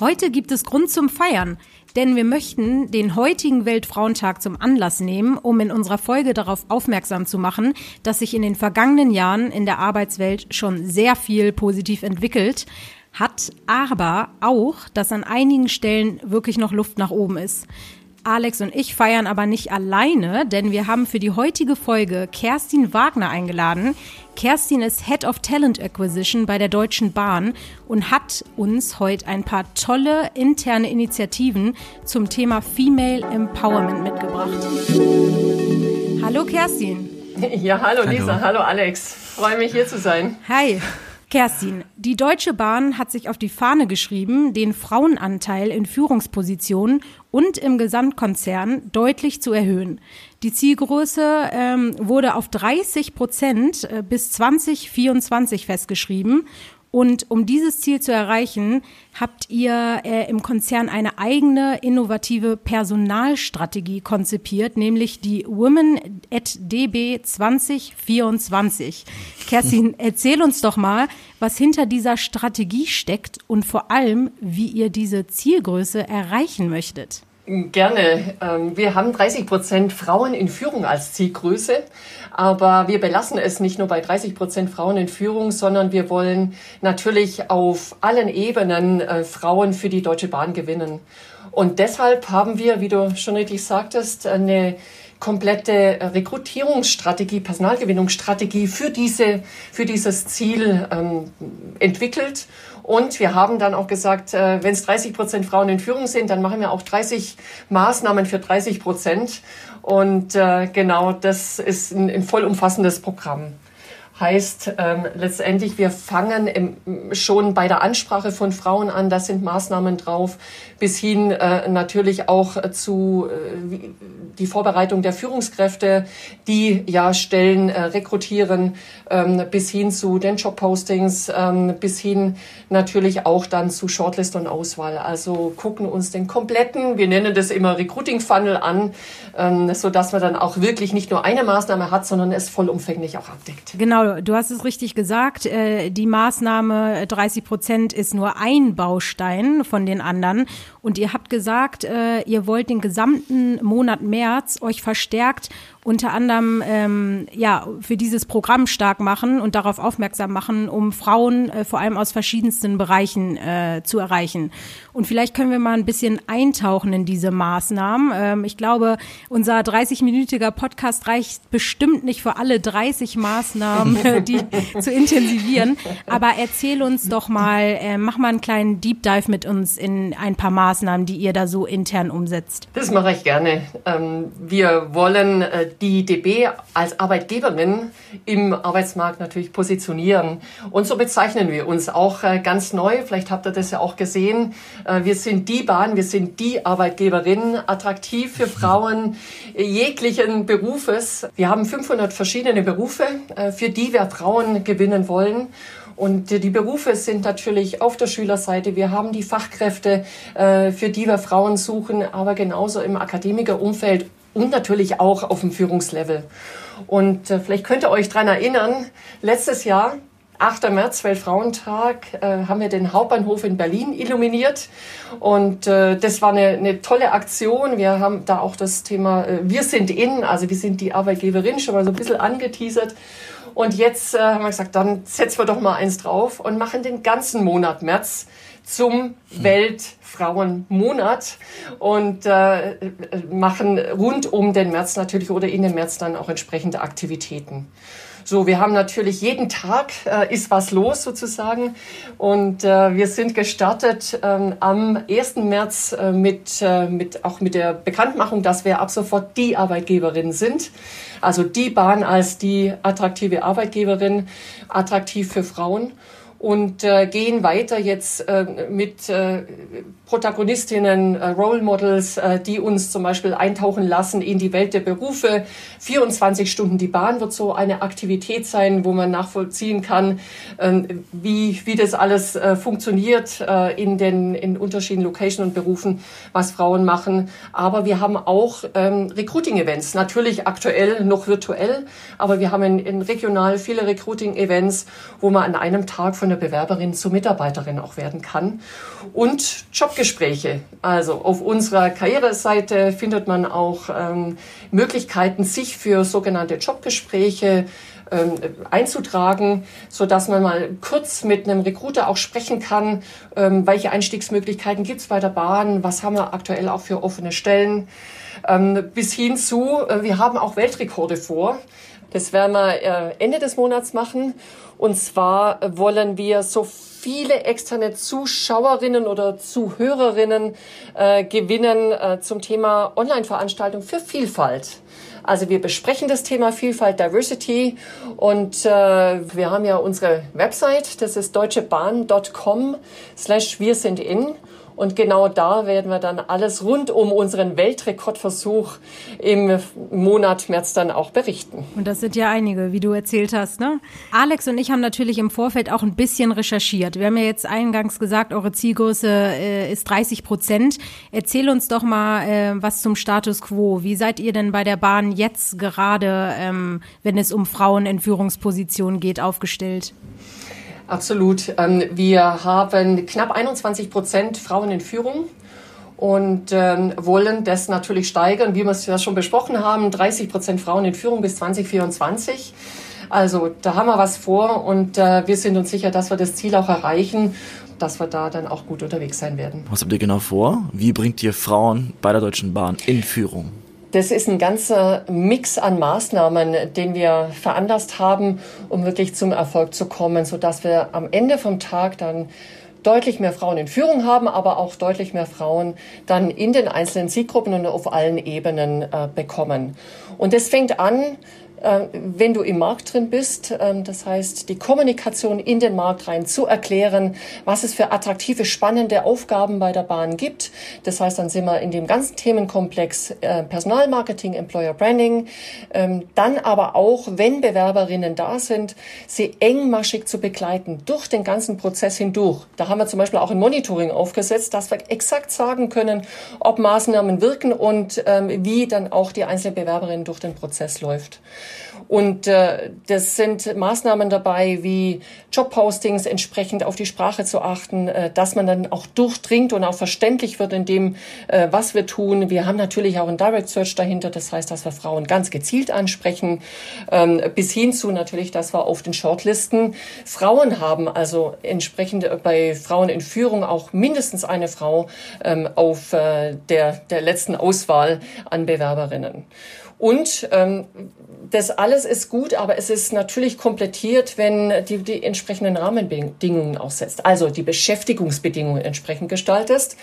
Heute gibt es Grund zum Feiern, denn wir möchten den heutigen Weltfrauentag zum Anlass nehmen, um in unserer Folge darauf aufmerksam zu machen, dass sich in den vergangenen Jahren in der Arbeitswelt schon sehr viel positiv entwickelt hat, aber auch, dass an einigen Stellen wirklich noch Luft nach oben ist. Alex und ich feiern aber nicht alleine, denn wir haben für die heutige Folge Kerstin Wagner eingeladen. Kerstin ist Head of Talent Acquisition bei der Deutschen Bahn und hat uns heute ein paar tolle interne Initiativen zum Thema Female Empowerment mitgebracht. Hallo Kerstin. Ja, hallo Lisa, hallo, hallo Alex. Freue mich hier zu sein. Hi. Kerstin, die Deutsche Bahn hat sich auf die Fahne geschrieben, den Frauenanteil in Führungspositionen und im Gesamtkonzern deutlich zu erhöhen. Die Zielgröße ähm, wurde auf 30 Prozent äh, bis 2024 festgeschrieben und um dieses Ziel zu erreichen, habt ihr äh, im Konzern eine eigene innovative Personalstrategie konzipiert, nämlich die Women at DB 2024. Kerstin, erzähl uns doch mal, was hinter dieser Strategie steckt und vor allem, wie ihr diese Zielgröße erreichen möchtet. Gerne. Ähm, wir haben 30 Prozent Frauen in Führung als Zielgröße, aber wir belassen es nicht nur bei 30 Prozent Frauen in Führung, sondern wir wollen natürlich auf allen Ebenen äh, Frauen für die Deutsche Bahn gewinnen. Und deshalb haben wir, wie du schon richtig sagtest, eine komplette Rekrutierungsstrategie, Personalgewinnungsstrategie für diese, für dieses Ziel ähm, entwickelt. Und wir haben dann auch gesagt, wenn es 30 Prozent Frauen in Führung sind, dann machen wir auch 30 Maßnahmen für 30 Prozent. Und äh, genau das ist ein, ein vollumfassendes Programm heißt ähm, letztendlich, wir fangen im, schon bei der Ansprache von Frauen an, da sind Maßnahmen drauf, bis hin äh, natürlich auch zu äh, die Vorbereitung der Führungskräfte, die ja Stellen äh, rekrutieren, ähm, bis hin zu den Jobpostings, ähm, bis hin natürlich auch dann zu Shortlist und Auswahl. Also gucken uns den kompletten, wir nennen das immer Recruiting Funnel an, ähm, so dass man dann auch wirklich nicht nur eine Maßnahme hat, sondern es vollumfänglich auch abdeckt. Genau, du hast es richtig gesagt. Äh, die Maßnahme 30 Prozent ist nur ein Baustein von den anderen. Und ihr habt gesagt, äh, ihr wollt den gesamten Monat März euch verstärkt unter anderem ähm, ja für dieses Programm stark machen und darauf aufmerksam machen, um Frauen äh, vor allem aus verschiedensten Bereichen äh, zu erreichen. Und vielleicht können wir mal ein bisschen eintauchen in diese Maßnahmen. Ähm, ich glaube, unser 30-minütiger Podcast reicht bestimmt nicht für alle 30 Maßnahmen, die zu intensivieren. Aber erzähl uns doch mal, äh, mach mal einen kleinen Deep Dive mit uns in ein paar Maßnahmen, die ihr da so intern umsetzt. Das mache ich gerne. Ähm, wir wollen äh, die DB als Arbeitgeberin im Arbeitsmarkt natürlich positionieren. Und so bezeichnen wir uns auch äh, ganz neu. Vielleicht habt ihr das ja auch gesehen. Äh, wir sind die Bahn, wir sind die Arbeitgeberin, attraktiv für Frauen jeglichen Berufes. Wir haben 500 verschiedene Berufe, für die wir Frauen gewinnen wollen. Und die Berufe sind natürlich auf der Schülerseite. Wir haben die Fachkräfte, für die wir Frauen suchen, aber genauso im Akademikerumfeld und natürlich auch auf dem Führungslevel. Und äh, vielleicht könnt ihr euch dran erinnern, letztes Jahr, 8. März, Weltfrauentag, äh, haben wir den Hauptbahnhof in Berlin illuminiert. Und äh, das war eine, eine tolle Aktion. Wir haben da auch das Thema äh, Wir sind in, also wir sind die Arbeitgeberin, schon mal so ein bisschen angeteasert. Und jetzt äh, haben wir gesagt, dann setzen wir doch mal eins drauf und machen den ganzen Monat März zum Weltfrauenmonat und äh, machen rund um den März natürlich oder in den März dann auch entsprechende Aktivitäten. So, wir haben natürlich jeden Tag äh, ist was los sozusagen und äh, wir sind gestartet ähm, am 1. März äh, mit, äh, mit auch mit der Bekanntmachung, dass wir ab sofort die Arbeitgeberin sind. Also die Bahn als die attraktive Arbeitgeberin, attraktiv für Frauen und äh, gehen weiter jetzt äh, mit äh, Protagonistinnen, äh, Role Models, äh, die uns zum Beispiel eintauchen lassen in die Welt der Berufe. 24 Stunden die Bahn wird so eine Aktivität sein, wo man nachvollziehen kann, äh, wie, wie das alles äh, funktioniert äh, in den in unterschiedlichen Locations und Berufen, was Frauen machen. Aber wir haben auch ähm, Recruiting-Events, natürlich aktuell noch virtuell, aber wir haben in, in regional viele Recruiting-Events, wo man an einem Tag von der Bewerberin zur Mitarbeiterin auch werden kann. Und Jobgespräche. Also auf unserer Karriereseite findet man auch ähm, Möglichkeiten, sich für sogenannte Jobgespräche ähm, einzutragen, so dass man mal kurz mit einem Recruiter auch sprechen kann, ähm, welche Einstiegsmöglichkeiten gibt es bei der Bahn, was haben wir aktuell auch für offene Stellen, ähm, bis hin zu, äh, wir haben auch Weltrekorde vor. Das werden wir äh, Ende des Monats machen. Und zwar wollen wir so viele externe Zuschauerinnen oder Zuhörerinnen äh, gewinnen äh, zum Thema Online-Veranstaltung für Vielfalt. Also wir besprechen das Thema Vielfalt, Diversity und äh, wir haben ja unsere Website, das ist deutschebahn.com slash wir sind in. Und genau da werden wir dann alles rund um unseren Weltrekordversuch im Monat März dann auch berichten. Und das sind ja einige, wie du erzählt hast, ne? Alex und ich haben natürlich im Vorfeld auch ein bisschen recherchiert. Wir haben ja jetzt eingangs gesagt, eure Zielgröße äh, ist 30 Prozent. Erzähl uns doch mal äh, was zum Status quo. Wie seid ihr denn bei der Bahn jetzt gerade, ähm, wenn es um Frauen in Führungspositionen geht, aufgestellt? Absolut. Ähm, wir haben knapp 21 Prozent Frauen in Führung und ähm, wollen das natürlich steigern, wie wir es ja schon besprochen haben, 30 Prozent Frauen in Führung bis 2024. Also da haben wir was vor und äh, wir sind uns sicher, dass wir das Ziel auch erreichen, dass wir da dann auch gut unterwegs sein werden. Was habt ihr genau vor? Wie bringt ihr Frauen bei der Deutschen Bahn in Führung? Das ist ein ganzer Mix an Maßnahmen, den wir veranlasst haben, um wirklich zum Erfolg zu kommen, sodass wir am Ende vom Tag dann deutlich mehr Frauen in Führung haben, aber auch deutlich mehr Frauen dann in den einzelnen Zielgruppen und auf allen Ebenen äh, bekommen. Und das fängt an wenn du im Markt drin bist. Ähm, das heißt, die Kommunikation in den Markt rein zu erklären, was es für attraktive, spannende Aufgaben bei der Bahn gibt. Das heißt, dann sind wir in dem ganzen Themenkomplex äh, Personalmarketing, Employer Branding. Ähm, dann aber auch, wenn Bewerberinnen da sind, sie engmaschig zu begleiten durch den ganzen Prozess hindurch. Da haben wir zum Beispiel auch ein Monitoring aufgesetzt, dass wir exakt sagen können, ob Maßnahmen wirken und ähm, wie dann auch die einzelne Bewerberin durch den Prozess läuft. Und äh, das sind Maßnahmen dabei, wie Jobpostings entsprechend auf die Sprache zu achten, äh, dass man dann auch durchdringt und auch verständlich wird in dem, äh, was wir tun. Wir haben natürlich auch ein Direct Search dahinter, das heißt, dass wir Frauen ganz gezielt ansprechen, ähm, bis hin zu natürlich, dass wir auf den Shortlisten Frauen haben, also entsprechend bei Frauen in Führung auch mindestens eine Frau ähm, auf äh, der, der letzten Auswahl an Bewerberinnen. Und ähm, das alles ist gut, aber es ist natürlich komplettiert, wenn die, die entsprechenden Rahmenbedingungen auch setzt. Also die Beschäftigungsbedingungen entsprechend gestaltest.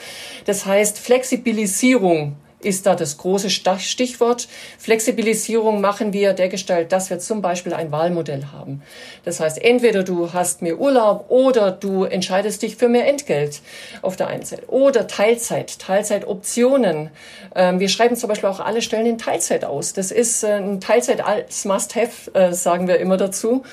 Das heißt, Flexibilisierung ist da das große Stichwort. Flexibilisierung machen wir dergestalt, dass wir zum Beispiel ein Wahlmodell haben. Das heißt, entweder du hast mehr Urlaub oder du entscheidest dich für mehr Entgelt auf der einen Seite. Oder Teilzeit, Teilzeitoptionen. Ähm, wir schreiben zum Beispiel auch alle Stellen in Teilzeit aus. Das ist äh, ein Teilzeit als Must-Have, äh, sagen wir immer dazu.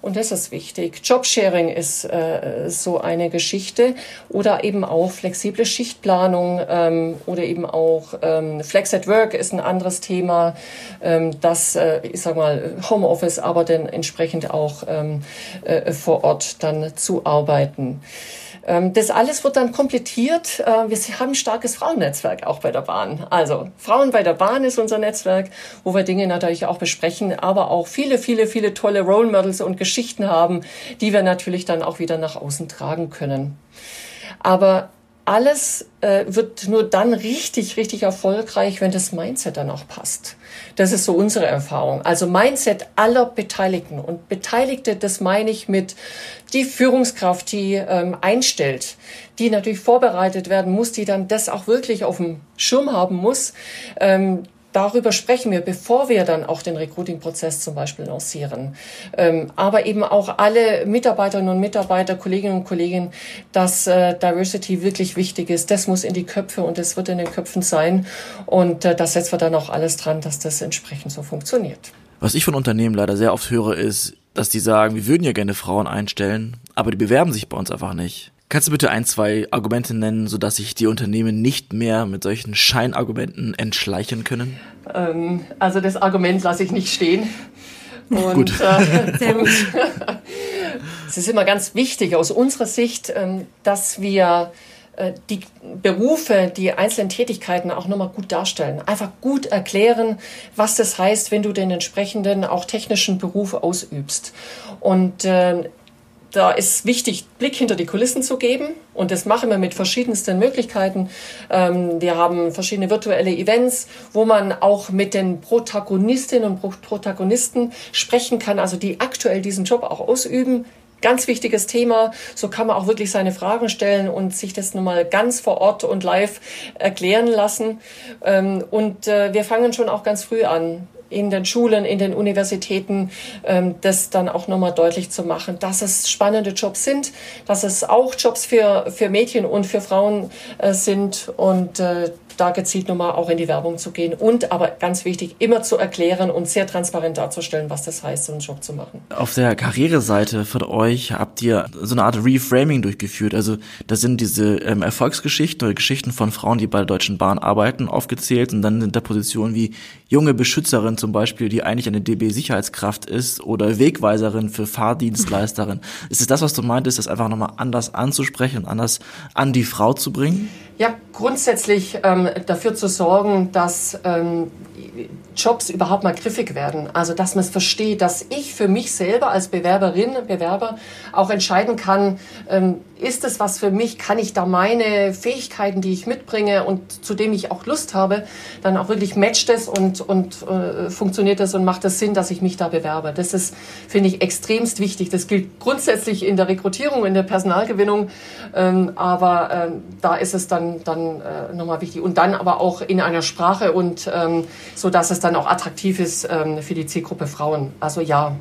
Und das ist wichtig. Jobsharing ist äh, so eine Geschichte oder eben auch flexible Schichtplanung ähm, oder eben auch ähm, Flex at Work ist ein anderes Thema. Ähm, das, äh, ich sag mal, Homeoffice, aber dann entsprechend auch ähm, äh, vor Ort dann zu arbeiten. Ähm, das alles wird dann komplettiert. Äh, wir haben ein starkes Frauennetzwerk auch bei der Bahn. Also Frauen bei der Bahn ist unser Netzwerk, wo wir Dinge natürlich auch besprechen, aber auch viele, viele, viele tolle Role Models und Geschichten haben, die wir natürlich dann auch wieder nach außen tragen können. Aber alles äh, wird nur dann richtig, richtig erfolgreich, wenn das Mindset dann auch passt. Das ist so unsere Erfahrung. Also Mindset aller Beteiligten. Und Beteiligte, das meine ich mit die Führungskraft, die ähm, einstellt, die natürlich vorbereitet werden muss, die dann das auch wirklich auf dem Schirm haben muss. Ähm, darüber sprechen wir, bevor wir dann auch den Recruiting-Prozess zum Beispiel lancieren. Ähm, aber eben auch alle Mitarbeiterinnen und Mitarbeiter, Kolleginnen und Kollegen, dass äh, Diversity wirklich wichtig ist. Das muss in die Köpfe und das wird in den Köpfen sein. Und äh, das setzen wir dann auch alles dran, dass das entsprechend so funktioniert. Was ich von Unternehmen leider sehr oft höre, ist, dass die sagen, wir würden ja gerne Frauen einstellen, aber die bewerben sich bei uns einfach nicht. Kannst du bitte ein, zwei Argumente nennen, sodass sich die Unternehmen nicht mehr mit solchen Scheinargumenten entschleichen können? Ähm, also das Argument lasse ich nicht stehen. Und, Gut. Äh, Sehr gut. Es ist immer ganz wichtig aus unserer Sicht, ähm, dass wir äh, die Berufe, die einzelnen Tätigkeiten auch nochmal gut darstellen. Einfach gut erklären, was das heißt, wenn du den entsprechenden auch technischen Beruf ausübst. Und äh, da ist wichtig, Blick hinter die Kulissen zu geben. Und das machen wir mit verschiedensten Möglichkeiten. Ähm, wir haben verschiedene virtuelle Events, wo man auch mit den Protagonistinnen und Protagonisten sprechen kann, also die aktuell diesen Job auch ausüben. Ganz wichtiges Thema. So kann man auch wirklich seine Fragen stellen und sich das nun mal ganz vor Ort und live erklären lassen. Ähm, und äh, wir fangen schon auch ganz früh an in den Schulen, in den Universitäten, ähm, das dann auch nochmal deutlich zu machen, dass es spannende Jobs sind, dass es auch Jobs für, für Mädchen und für Frauen äh, sind. Und äh, da gezielt nochmal auch in die Werbung zu gehen und aber ganz wichtig, immer zu erklären und sehr transparent darzustellen, was das heißt, so einen Job zu machen. Auf der Karriereseite von euch habt ihr so eine Art Reframing durchgeführt. Also da sind diese ähm, Erfolgsgeschichten oder Geschichten von Frauen, die bei der Deutschen Bahn arbeiten, aufgezählt und dann sind da Positionen wie junge Beschützerin zum Beispiel, die eigentlich eine DB-Sicherheitskraft ist oder Wegweiserin für Fahrdienstleisterin. ist es das, was du meintest, das einfach nochmal anders anzusprechen und anders an die Frau zu bringen? Ja, grundsätzlich ähm, dafür zu sorgen, dass ähm, Jobs überhaupt mal griffig werden. Also dass man es versteht, dass ich für mich selber als Bewerberin, Bewerber auch entscheiden kann, ähm, ist es was für mich, kann ich da meine Fähigkeiten, die ich mitbringe und zu dem ich auch Lust habe, dann auch wirklich matcht es und, und äh, funktioniert das und macht es das Sinn, dass ich mich da bewerbe. Das ist, finde ich, extremst wichtig. Das gilt grundsätzlich in der Rekrutierung, in der Personalgewinnung, ähm, aber ähm, da ist es dann, dann äh, nochmal wichtig. Und dann aber auch in einer Sprache und ähm, so, dass es dann auch attraktiv ist ähm, für die Zielgruppe Frauen. Also ja,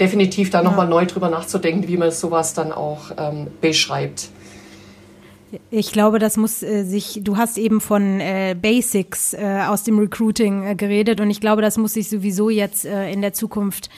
definitiv da nochmal ja. neu drüber nachzudenken, wie man sowas dann auch ähm, beschreibt. Ich glaube, das muss äh, sich, du hast eben von äh, Basics äh, aus dem Recruiting äh, geredet und ich glaube, das muss sich sowieso jetzt äh, in der Zukunft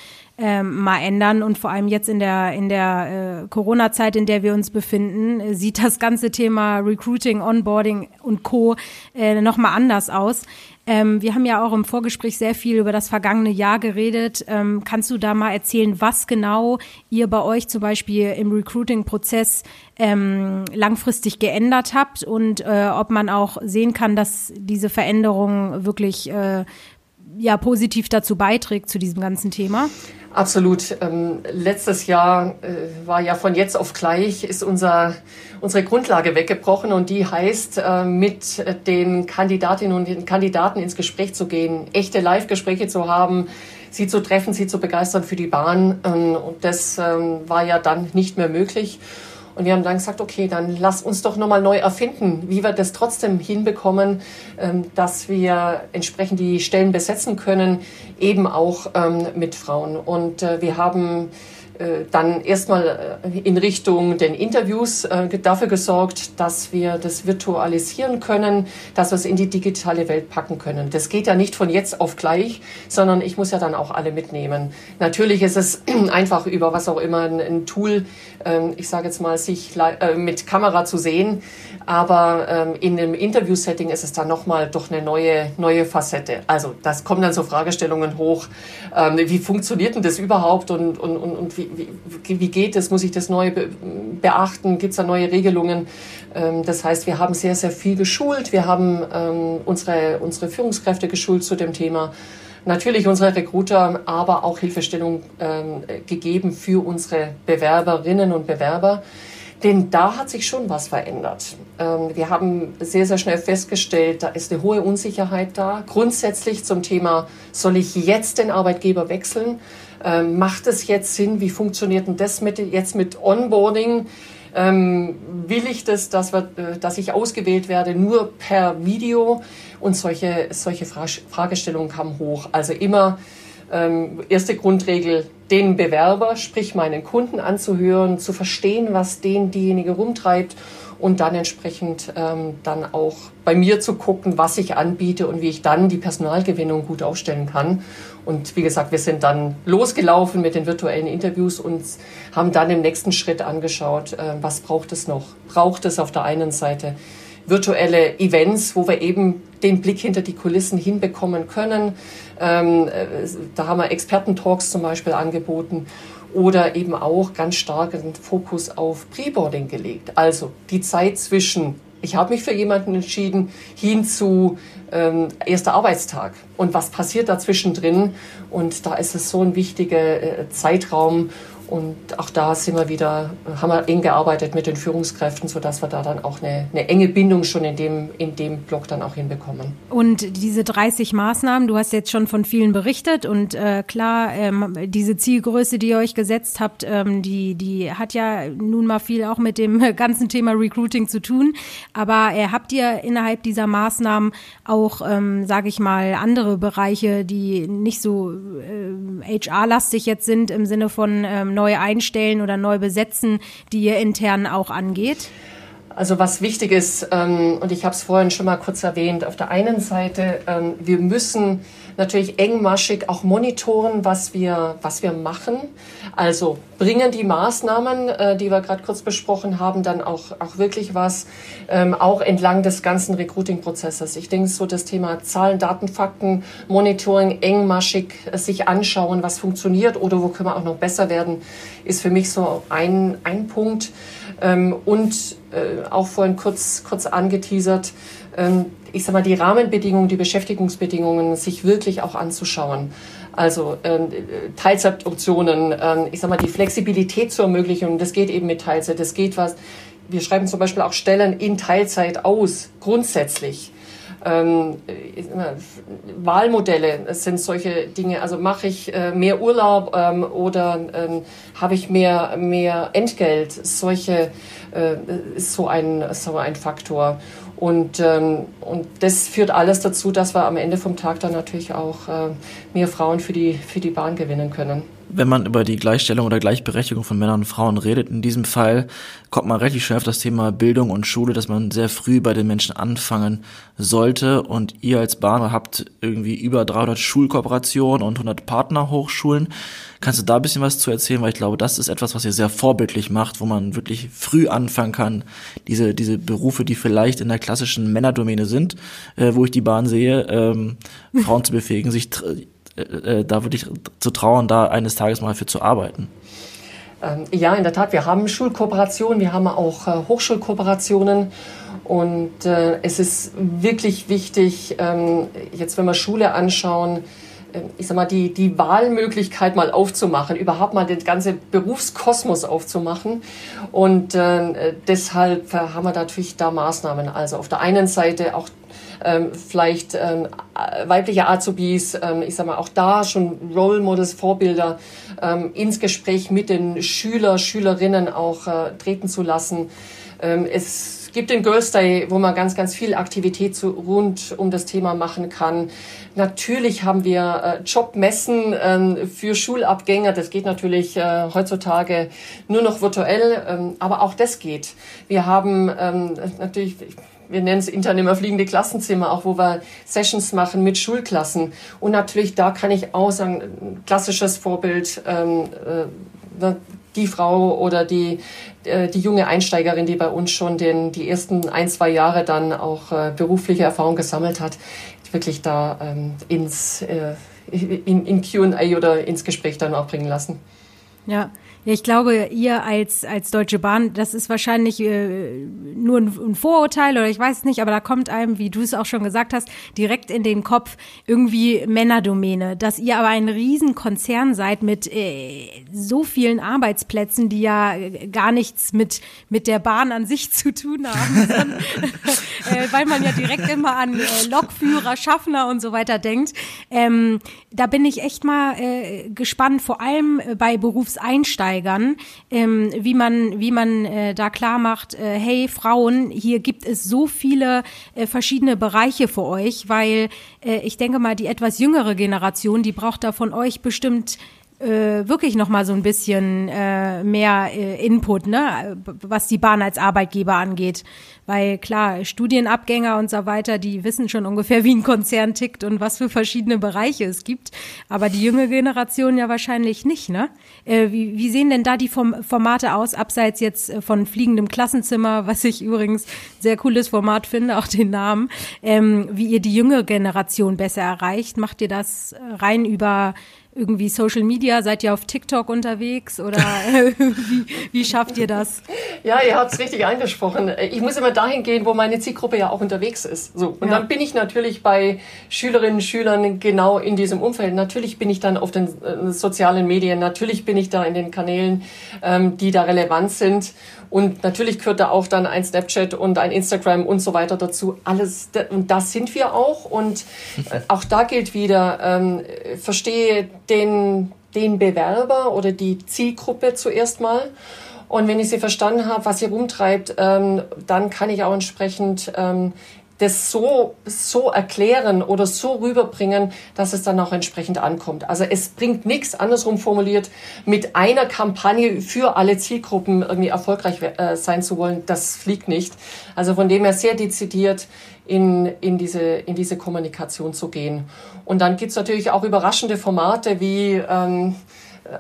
ähm, mal ändern und vor allem jetzt in der in der äh, Corona-Zeit, in der wir uns befinden, äh, sieht das ganze Thema Recruiting, Onboarding und Co. Äh, noch mal anders aus. Ähm, wir haben ja auch im Vorgespräch sehr viel über das vergangene Jahr geredet. Ähm, kannst du da mal erzählen, was genau ihr bei euch zum Beispiel im Recruiting-Prozess ähm, langfristig geändert habt und äh, ob man auch sehen kann, dass diese Veränderung wirklich äh, ja positiv dazu beiträgt zu diesem ganzen Thema? Absolut. Ähm, letztes Jahr äh, war ja von jetzt auf gleich ist unser, unsere Grundlage weggebrochen und die heißt, äh, mit den Kandidatinnen und den Kandidaten ins Gespräch zu gehen, echte Live-Gespräche zu haben, sie zu treffen, sie zu begeistern für die Bahn. Ähm, und das ähm, war ja dann nicht mehr möglich. Und wir haben dann gesagt, okay, dann lass uns doch nochmal neu erfinden, wie wir das trotzdem hinbekommen, ähm, dass wir entsprechend die Stellen besetzen können, eben auch ähm, mit Frauen. Und äh, wir haben dann erstmal äh, in Richtung den Interviews äh, dafür gesorgt, dass wir das virtualisieren können, dass wir es in die digitale Welt packen können. Das geht ja nicht von jetzt auf gleich, sondern ich muss ja dann auch alle mitnehmen. Natürlich ist es einfach über was auch immer ein Tool, ähm, ich sage jetzt mal, sich mit Kamera zu sehen, aber ähm, in dem Interview-Setting ist es dann nochmal doch eine neue, neue Facette. Also das kommen dann so Fragestellungen hoch, ähm, wie funktioniert denn das überhaupt und, und, und, und wie, wie, wie geht es? Muss ich das neu beachten? Gibt es da neue Regelungen? Ähm, das heißt, wir haben sehr, sehr viel geschult. Wir haben ähm, unsere, unsere Führungskräfte geschult zu dem Thema. Natürlich unsere Recruiter, aber auch Hilfestellung ähm, gegeben für unsere Bewerberinnen und Bewerber. Denn da hat sich schon was verändert. wir haben sehr, sehr schnell festgestellt, da ist eine hohe Unsicherheit da. Grundsätzlich zum Thema, soll ich jetzt den Arbeitgeber wechseln? Ähm, macht es jetzt Sinn? Wie funktioniert denn das mit, jetzt mit Onboarding? Ähm, will ich das, dass, wir, äh, dass ich ausgewählt werde nur per Video? Und solche, solche Fragestellungen kamen hoch. Also immer ähm, erste Grundregel, den Bewerber, sprich meinen Kunden anzuhören, zu verstehen, was den diejenige rumtreibt und dann entsprechend ähm, dann auch bei mir zu gucken, was ich anbiete und wie ich dann die Personalgewinnung gut aufstellen kann. Und wie gesagt, wir sind dann losgelaufen mit den virtuellen Interviews und haben dann im nächsten Schritt angeschaut, äh, was braucht es noch? Braucht es auf der einen Seite virtuelle Events, wo wir eben den Blick hinter die Kulissen hinbekommen können. Ähm, äh, da haben wir Expertentalks zum Beispiel angeboten oder eben auch ganz stark einen Fokus auf Preboarding gelegt. Also die Zeit zwischen ich habe mich für jemanden entschieden, hin zu ähm, erster Arbeitstag. Und was passiert dazwischen drin? Und da ist es so ein wichtiger äh, Zeitraum, und auch da sind wir wieder, haben wir eng gearbeitet mit den Führungskräften, sodass wir da dann auch eine, eine enge Bindung schon in dem, in dem Block dann auch hinbekommen. Und diese 30 Maßnahmen, du hast jetzt schon von vielen berichtet und äh, klar, ähm, diese Zielgröße, die ihr euch gesetzt habt, ähm, die, die hat ja nun mal viel auch mit dem ganzen Thema Recruiting zu tun. Aber äh, habt ihr innerhalb dieser Maßnahmen auch, ähm, sage ich mal, andere Bereiche, die nicht so äh, HR-lastig jetzt sind im Sinne von ähm, neu einstellen oder neu besetzen, die ihr intern auch angeht? Also was wichtig ist, ähm, und ich habe es vorhin schon mal kurz erwähnt, auf der einen Seite, ähm, wir müssen natürlich engmaschig auch monitoren, was wir, was wir machen. Also bringen die Maßnahmen, äh, die wir gerade kurz besprochen haben, dann auch, auch wirklich was, ähm, auch entlang des ganzen Recruiting-Prozesses. Ich denke, so das Thema Zahlen, Daten, Fakten, Monitoring, engmaschig äh, sich anschauen, was funktioniert oder wo können wir auch noch besser werden, ist für mich so ein, ein Punkt. Ähm, und äh, auch vorhin kurz, kurz angeteasert, ähm, ich sag mal, die Rahmenbedingungen, die Beschäftigungsbedingungen sich wirklich auch anzuschauen. Also ähm, Teilzeitoptionen, ähm, ich sag mal, die Flexibilität zur Ermöglichung, das geht eben mit Teilzeit, das geht was. Wir schreiben zum Beispiel auch Stellen in Teilzeit aus, grundsätzlich. Ähm, Wahlmodelle sind solche Dinge. Also mache ich äh, mehr Urlaub ähm, oder ähm, habe ich mehr, mehr Entgelt? Solche äh, ist so ein, so ein Faktor. Und, ähm, und das führt alles dazu, dass wir am Ende vom Tag dann natürlich auch äh, mehr Frauen für die, für die Bahn gewinnen können wenn man über die Gleichstellung oder Gleichberechtigung von Männern und Frauen redet, in diesem Fall kommt man relativ schnell auf das Thema Bildung und Schule, dass man sehr früh bei den Menschen anfangen sollte. Und ihr als Bahner habt irgendwie über 300 Schulkooperationen und 100 Partnerhochschulen. Kannst du da ein bisschen was zu erzählen? Weil ich glaube, das ist etwas, was ihr sehr vorbildlich macht, wo man wirklich früh anfangen kann, diese, diese Berufe, die vielleicht in der klassischen Männerdomäne sind, äh, wo ich die Bahn sehe, ähm, Frauen zu befähigen, sich äh, äh, da wirklich zu trauen, da eines Tages mal für zu arbeiten. Ähm, ja, in der Tat, wir haben Schulkooperationen, wir haben auch äh, Hochschulkooperationen und es ist wirklich wichtig, ähm, jetzt wenn wir Schule anschauen, äh, ich sag mal, die, die Wahlmöglichkeit mal aufzumachen, überhaupt mal den ganzen Berufskosmos aufzumachen. Und äh, deshalb haben wir natürlich da Maßnahmen. Also auf der einen Seite auch ähm, vielleicht ähm, weibliche Azubis, ähm, ich sag mal auch da schon Role Models, Vorbilder ähm, ins Gespräch mit den Schüler, Schülerinnen auch äh, treten zu lassen. Ähm, es gibt den Girls Day, wo man ganz, ganz viel Aktivität zu, rund um das Thema machen kann. Natürlich haben wir äh, Jobmessen ähm, für Schulabgänger. Das geht natürlich äh, heutzutage nur noch virtuell, ähm, aber auch das geht. Wir haben ähm, natürlich wir nennen es intern immer fliegende Klassenzimmer, auch wo wir Sessions machen mit Schulklassen. Und natürlich, da kann ich auch sagen, klassisches Vorbild, ähm, äh, die Frau oder die, äh, die junge Einsteigerin, die bei uns schon den, die ersten ein, zwei Jahre dann auch äh, berufliche Erfahrung gesammelt hat, wirklich da ähm, ins, äh, in, in Q&A oder ins Gespräch dann auch bringen lassen. Ja, ich glaube, ihr als, als Deutsche Bahn, das ist wahrscheinlich äh, nur ein, ein Vorurteil oder ich weiß nicht, aber da kommt einem, wie du es auch schon gesagt hast, direkt in den Kopf irgendwie Männerdomäne. Dass ihr aber ein Riesenkonzern seid mit äh, so vielen Arbeitsplätzen, die ja gar nichts mit, mit der Bahn an sich zu tun haben, sondern, äh, weil man ja direkt immer an äh, Lokführer, Schaffner und so weiter denkt. Ähm, da bin ich echt mal äh, gespannt, vor allem bei Berufseinsteigern steigern, ähm, wie man, wie man äh, da klar macht, äh, hey Frauen, hier gibt es so viele äh, verschiedene Bereiche für euch, weil äh, ich denke mal, die etwas jüngere Generation, die braucht da von euch bestimmt äh, wirklich noch mal so ein bisschen äh, mehr äh, Input, ne, was die Bahn als Arbeitgeber angeht, weil klar Studienabgänger und so weiter, die wissen schon ungefähr, wie ein Konzern tickt und was für verschiedene Bereiche es gibt, aber die junge Generation ja wahrscheinlich nicht, ne? Äh, wie, wie sehen denn da die Form Formate aus, abseits jetzt äh, von fliegendem Klassenzimmer, was ich übrigens sehr cooles Format finde, auch den Namen, ähm, wie ihr die junge Generation besser erreicht? Macht ihr das rein über irgendwie Social Media? Seid ihr auf TikTok unterwegs oder wie, wie schafft ihr das? Ja, ihr habt es richtig angesprochen. Ich muss immer dahin gehen, wo meine Zielgruppe ja auch unterwegs ist. So. Und ja. dann bin ich natürlich bei Schülerinnen und Schülern genau in diesem Umfeld. Natürlich bin ich dann auf den äh, sozialen Medien, natürlich bin ich da in den Kanälen, ähm, die da relevant sind. Und natürlich gehört da auch dann ein Snapchat und ein Instagram und so weiter dazu. Alles, und das sind wir auch. Und äh, auch da gilt wieder, ähm, verstehe den, den Bewerber oder die Zielgruppe zuerst mal. Und wenn ich sie verstanden habe, was sie rumtreibt, ähm, dann kann ich auch entsprechend ähm, das so, so erklären oder so rüberbringen, dass es dann auch entsprechend ankommt. Also es bringt nichts, andersrum formuliert, mit einer Kampagne für alle Zielgruppen irgendwie erfolgreich äh, sein zu wollen. Das fliegt nicht. Also von dem her sehr dezidiert in, in, diese, in diese Kommunikation zu gehen. Und dann gibt's natürlich auch überraschende Formate wie ähm,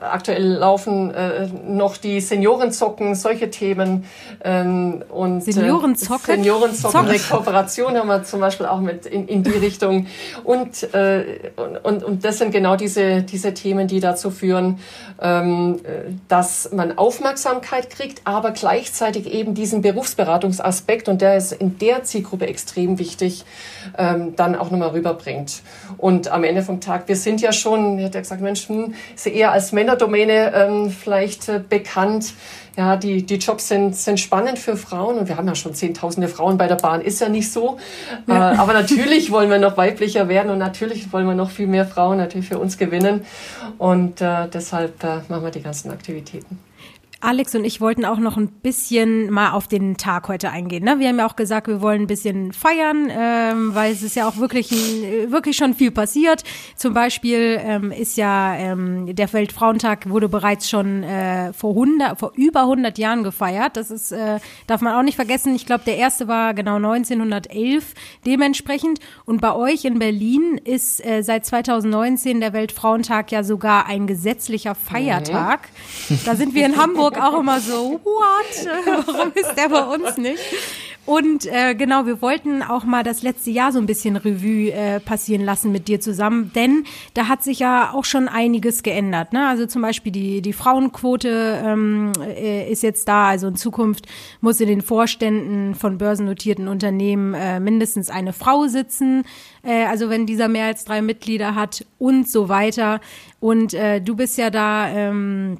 aktuell laufen äh, noch die Seniorenzocken, solche Themen. Ähm, und, Seniorenzocken? Äh, Seniorenzocken, eine Kooperation haben wir zum Beispiel auch mit in, in die Richtung. Und, äh, und, und das sind genau diese, diese Themen, die dazu führen, ähm, dass man Aufmerksamkeit kriegt, aber gleichzeitig eben diesen Berufsberatungsaspekt, und der ist in der Zielgruppe extrem wichtig, ähm, dann auch nochmal rüberbringt. Und am Ende vom Tag, wir sind ja schon, ich hätte gesagt, Mensch, hm, ist eher als Männerdomäne ähm, vielleicht äh, bekannt. Ja, die, die Jobs sind, sind spannend für Frauen und wir haben ja schon zehntausende Frauen bei der Bahn, ist ja nicht so. Ja. Äh, aber natürlich wollen wir noch weiblicher werden und natürlich wollen wir noch viel mehr Frauen natürlich für uns gewinnen und äh, deshalb äh, machen wir die ganzen Aktivitäten. Alex und ich wollten auch noch ein bisschen mal auf den Tag heute eingehen. Ne? Wir haben ja auch gesagt, wir wollen ein bisschen feiern, ähm, weil es ist ja auch wirklich, ein, wirklich schon viel passiert. Zum Beispiel ähm, ist ja ähm, der Weltfrauentag wurde bereits schon äh, vor 100, vor über 100 Jahren gefeiert. Das ist äh, darf man auch nicht vergessen. Ich glaube, der erste war genau 1911 dementsprechend. Und bei euch in Berlin ist äh, seit 2019 der Weltfrauentag ja sogar ein gesetzlicher Feiertag. Mhm. Da sind wir in Hamburg Hamburg auch immer so, what? Warum ist der bei uns nicht? Und äh, genau, wir wollten auch mal das letzte Jahr so ein bisschen Revue äh, passieren lassen mit dir zusammen, denn da hat sich ja auch schon einiges geändert. Ne? Also zum Beispiel die, die Frauenquote ähm, äh, ist jetzt da. Also in Zukunft muss in den Vorständen von börsennotierten Unternehmen äh, mindestens eine Frau sitzen. Äh, also wenn dieser mehr als drei Mitglieder hat und so weiter. Und äh, du bist ja da. Ähm,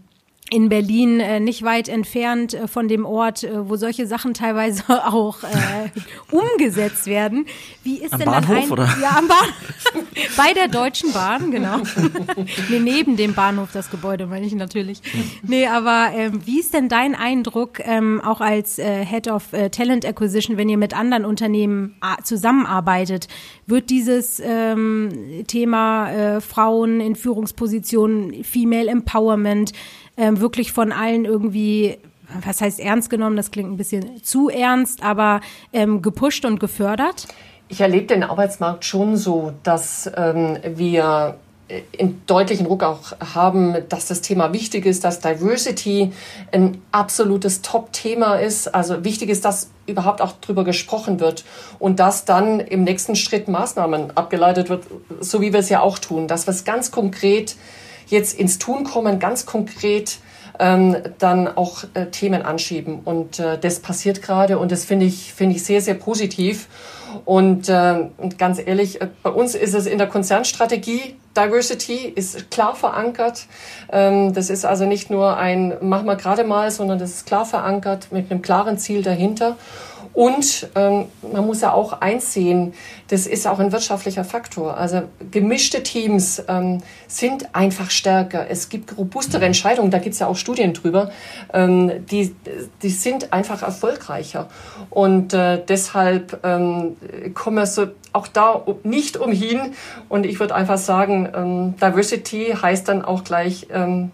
in Berlin äh, nicht weit entfernt äh, von dem Ort, äh, wo solche Sachen teilweise auch äh, umgesetzt werden. Wie ist am denn Bahnhof, ein, oder? Ja, am Bahnhof. Bei der Deutschen Bahn, genau. nee, neben dem Bahnhof das Gebäude, meine ich natürlich. Nee, aber ähm, wie ist denn dein Eindruck, ähm, auch als äh, Head of äh, Talent Acquisition, wenn ihr mit anderen Unternehmen äh, zusammenarbeitet? Wird dieses ähm, Thema äh, Frauen in Führungspositionen, Female Empowerment, ähm, wirklich von allen irgendwie was heißt ernst genommen, das klingt ein bisschen zu ernst, aber ähm, gepusht und gefördert? Ich erlebe den Arbeitsmarkt schon so, dass ähm, wir in deutlichen Ruck auch haben, dass das Thema wichtig ist, dass Diversity ein absolutes Top-Thema ist. Also wichtig ist, dass überhaupt auch drüber gesprochen wird und dass dann im nächsten Schritt Maßnahmen abgeleitet wird, so wie wir es ja auch tun, dass wir es ganz konkret jetzt ins Tun kommen, ganz konkret ähm, dann auch äh, Themen anschieben. Und äh, das passiert gerade und das finde ich, finde ich sehr, sehr positiv. Und, äh, und ganz ehrlich, äh, bei uns ist es in der Konzernstrategie, Diversity ist klar verankert. Ähm, das ist also nicht nur ein Mach mal gerade mal, sondern das ist klar verankert mit einem klaren Ziel dahinter. Und ähm, man muss ja auch einsehen, das ist auch ein wirtschaftlicher Faktor. Also gemischte Teams ähm, sind einfach stärker. Es gibt robustere Entscheidungen, da gibt es ja auch Studien drüber, ähm, die, die sind einfach erfolgreicher. Und äh, deshalb ähm, kommen wir so auch da nicht umhin. Und ich würde einfach sagen, ähm, Diversity heißt dann auch gleich, ähm,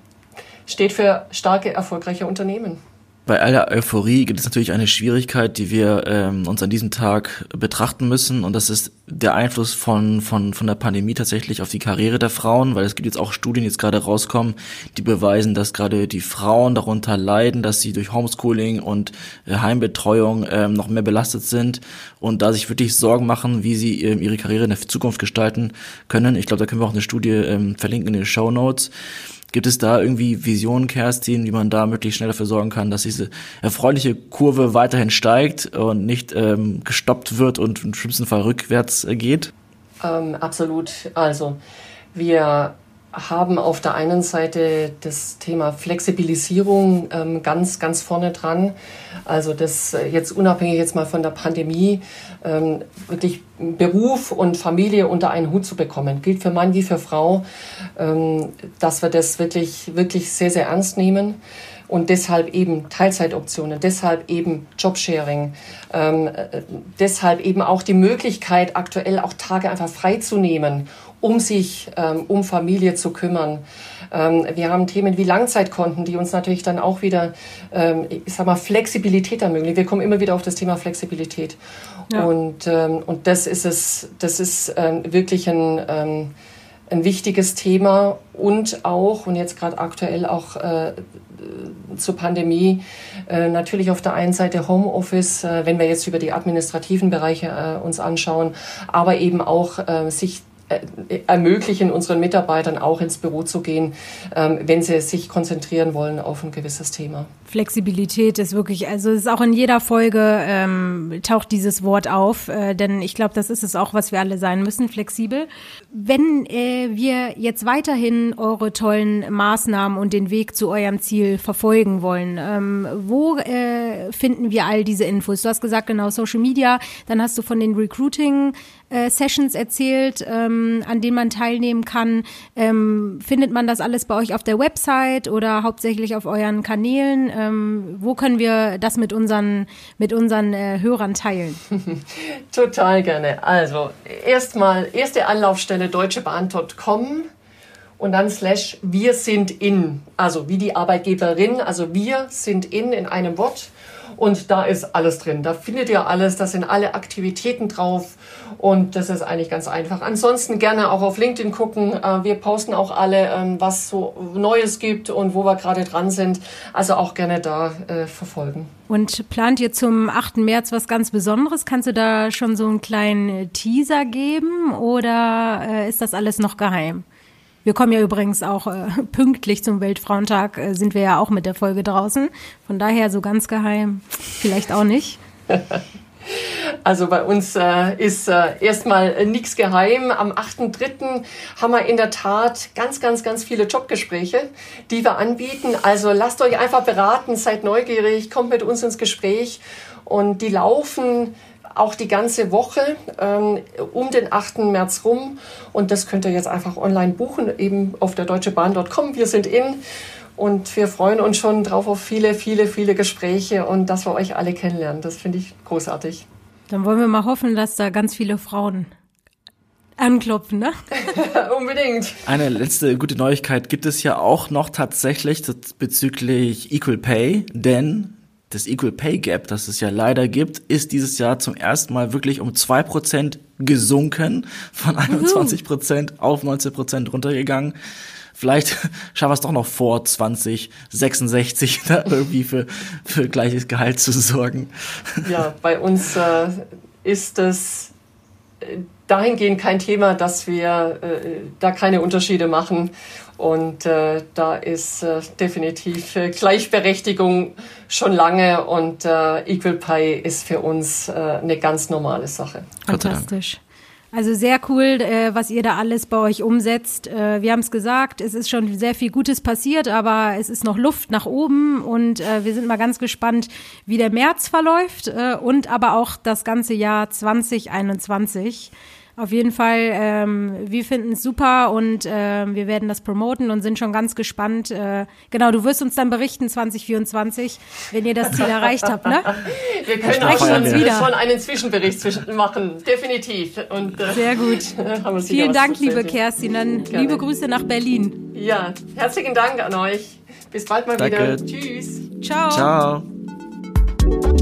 steht für starke, erfolgreiche Unternehmen. Bei aller Euphorie gibt es natürlich eine Schwierigkeit, die wir ähm, uns an diesem Tag betrachten müssen, und das ist der Einfluss von, von, von der Pandemie tatsächlich auf die Karriere der Frauen, weil es gibt jetzt auch Studien, die jetzt gerade rauskommen, die beweisen, dass gerade die Frauen darunter leiden, dass sie durch Homeschooling und äh, Heimbetreuung ähm, noch mehr belastet sind und da sich wirklich Sorgen machen, wie sie ähm, ihre Karriere in der Zukunft gestalten können. Ich glaube, da können wir auch eine Studie ähm, verlinken in den Show Notes. Gibt es da irgendwie Visionen, Kerstin, wie man da möglichst schnell dafür sorgen kann, dass diese erfreuliche Kurve weiterhin steigt und nicht ähm, gestoppt wird und im schlimmsten Fall rückwärts geht? Ähm, absolut. Also wir haben auf der einen Seite das Thema Flexibilisierung ähm, ganz, ganz vorne dran. Also das äh, jetzt unabhängig jetzt mal von der Pandemie, ähm, wirklich Beruf und Familie unter einen Hut zu bekommen. Gilt für Mann wie für Frau, ähm, dass wir das wirklich, wirklich sehr, sehr ernst nehmen. Und deshalb eben Teilzeitoptionen, deshalb eben Jobsharing, ähm, äh, deshalb eben auch die Möglichkeit, aktuell auch Tage einfach freizunehmen um sich ähm, um Familie zu kümmern. Ähm, wir haben Themen wie Langzeitkonten, die uns natürlich dann auch wieder, ähm, ich sag mal, Flexibilität ermöglichen. Wir kommen immer wieder auf das Thema Flexibilität. Ja. Und, und das ist es, das ist wirklich ein, ein wichtiges Thema und auch, und jetzt gerade aktuell auch äh, zur Pandemie, äh, natürlich auf der einen Seite Homeoffice, äh, wenn wir jetzt über die administrativen Bereiche äh, uns anschauen, aber eben auch äh, sich ermöglichen unseren Mitarbeitern auch ins Büro zu gehen, ähm, wenn sie sich konzentrieren wollen auf ein gewisses Thema. Flexibilität ist wirklich, also es ist auch in jeder Folge ähm, taucht dieses Wort auf, äh, denn ich glaube, das ist es auch, was wir alle sein müssen, flexibel. Wenn äh, wir jetzt weiterhin eure tollen Maßnahmen und den Weg zu eurem Ziel verfolgen wollen, ähm, wo äh, finden wir all diese Infos? Du hast gesagt, genau, Social Media, dann hast du von den Recruiting äh, Sessions erzählt, ähm, an denen man teilnehmen kann. Ähm, findet man das alles bei euch auf der Website oder hauptsächlich auf euren Kanälen? Ähm, wo können wir das mit unseren, mit unseren äh, Hörern teilen? Total gerne. Also erstmal erste Anlaufstelle deutschebahn.com und dann slash wir sind in, also wie die Arbeitgeberin, also wir sind in in einem Wort und da ist alles drin. Da findet ihr alles, da sind alle Aktivitäten drauf und das ist eigentlich ganz einfach. Ansonsten gerne auch auf LinkedIn gucken. Äh, wir posten auch alle, ähm, was so Neues gibt und wo wir gerade dran sind. Also auch gerne da äh, verfolgen. Und plant ihr zum 8. März was ganz Besonderes? Kannst du da schon so einen kleinen Teaser geben oder äh, ist das alles noch geheim? Wir kommen ja übrigens auch äh, pünktlich zum Weltfrauentag, äh, sind wir ja auch mit der Folge draußen. Von daher so ganz geheim, vielleicht auch nicht. Also bei uns äh, ist äh, erstmal äh, nichts geheim. Am 8.3. haben wir in der Tat ganz, ganz, ganz viele Jobgespräche, die wir anbieten. Also lasst euch einfach beraten, seid neugierig, kommt mit uns ins Gespräch. Und die laufen auch die ganze Woche ähm, um den 8. März rum. Und das könnt ihr jetzt einfach online buchen, eben auf der deutschebahn.com. Wir sind in und wir freuen uns schon drauf auf viele, viele, viele Gespräche und dass wir euch alle kennenlernen. Das finde ich großartig. Dann wollen wir mal hoffen, dass da ganz viele Frauen anklopfen, ne? Unbedingt. Eine letzte gute Neuigkeit gibt es ja auch noch tatsächlich bezüglich Equal Pay, denn das Equal Pay Gap, das es ja leider gibt, ist dieses Jahr zum ersten Mal wirklich um zwei Prozent gesunken, von 21 Prozent auf 19 Prozent runtergegangen. Vielleicht schaffen wir es doch noch vor 2066 da irgendwie für, für gleiches Gehalt zu sorgen. Ja, bei uns äh, ist es äh, dahingehend kein Thema, dass wir äh, da keine Unterschiede machen. Und äh, da ist äh, definitiv äh, Gleichberechtigung schon lange und äh, Equal Pay ist für uns äh, eine ganz normale Sache. Fantastisch. Also sehr cool, äh, was ihr da alles bei euch umsetzt. Äh, wir haben es gesagt, es ist schon sehr viel Gutes passiert, aber es ist noch Luft nach oben und äh, wir sind mal ganz gespannt, wie der März verläuft äh, und aber auch das ganze Jahr 2021. Auf jeden Fall, ähm, wir finden es super und äh, wir werden das promoten und sind schon ganz gespannt. Äh, genau, du wirst uns dann berichten 2024, wenn ihr das Ziel erreicht habt, ne? Wir können auch schon, wieder. schon einen Zwischenbericht machen, definitiv. Und, äh, Sehr gut. Vielen Dank, liebe Kerstin. Dann Gerne. liebe Grüße nach Berlin. Ja, herzlichen Dank an euch. Bis bald mal Danke. wieder. Tschüss. Ciao. Ciao.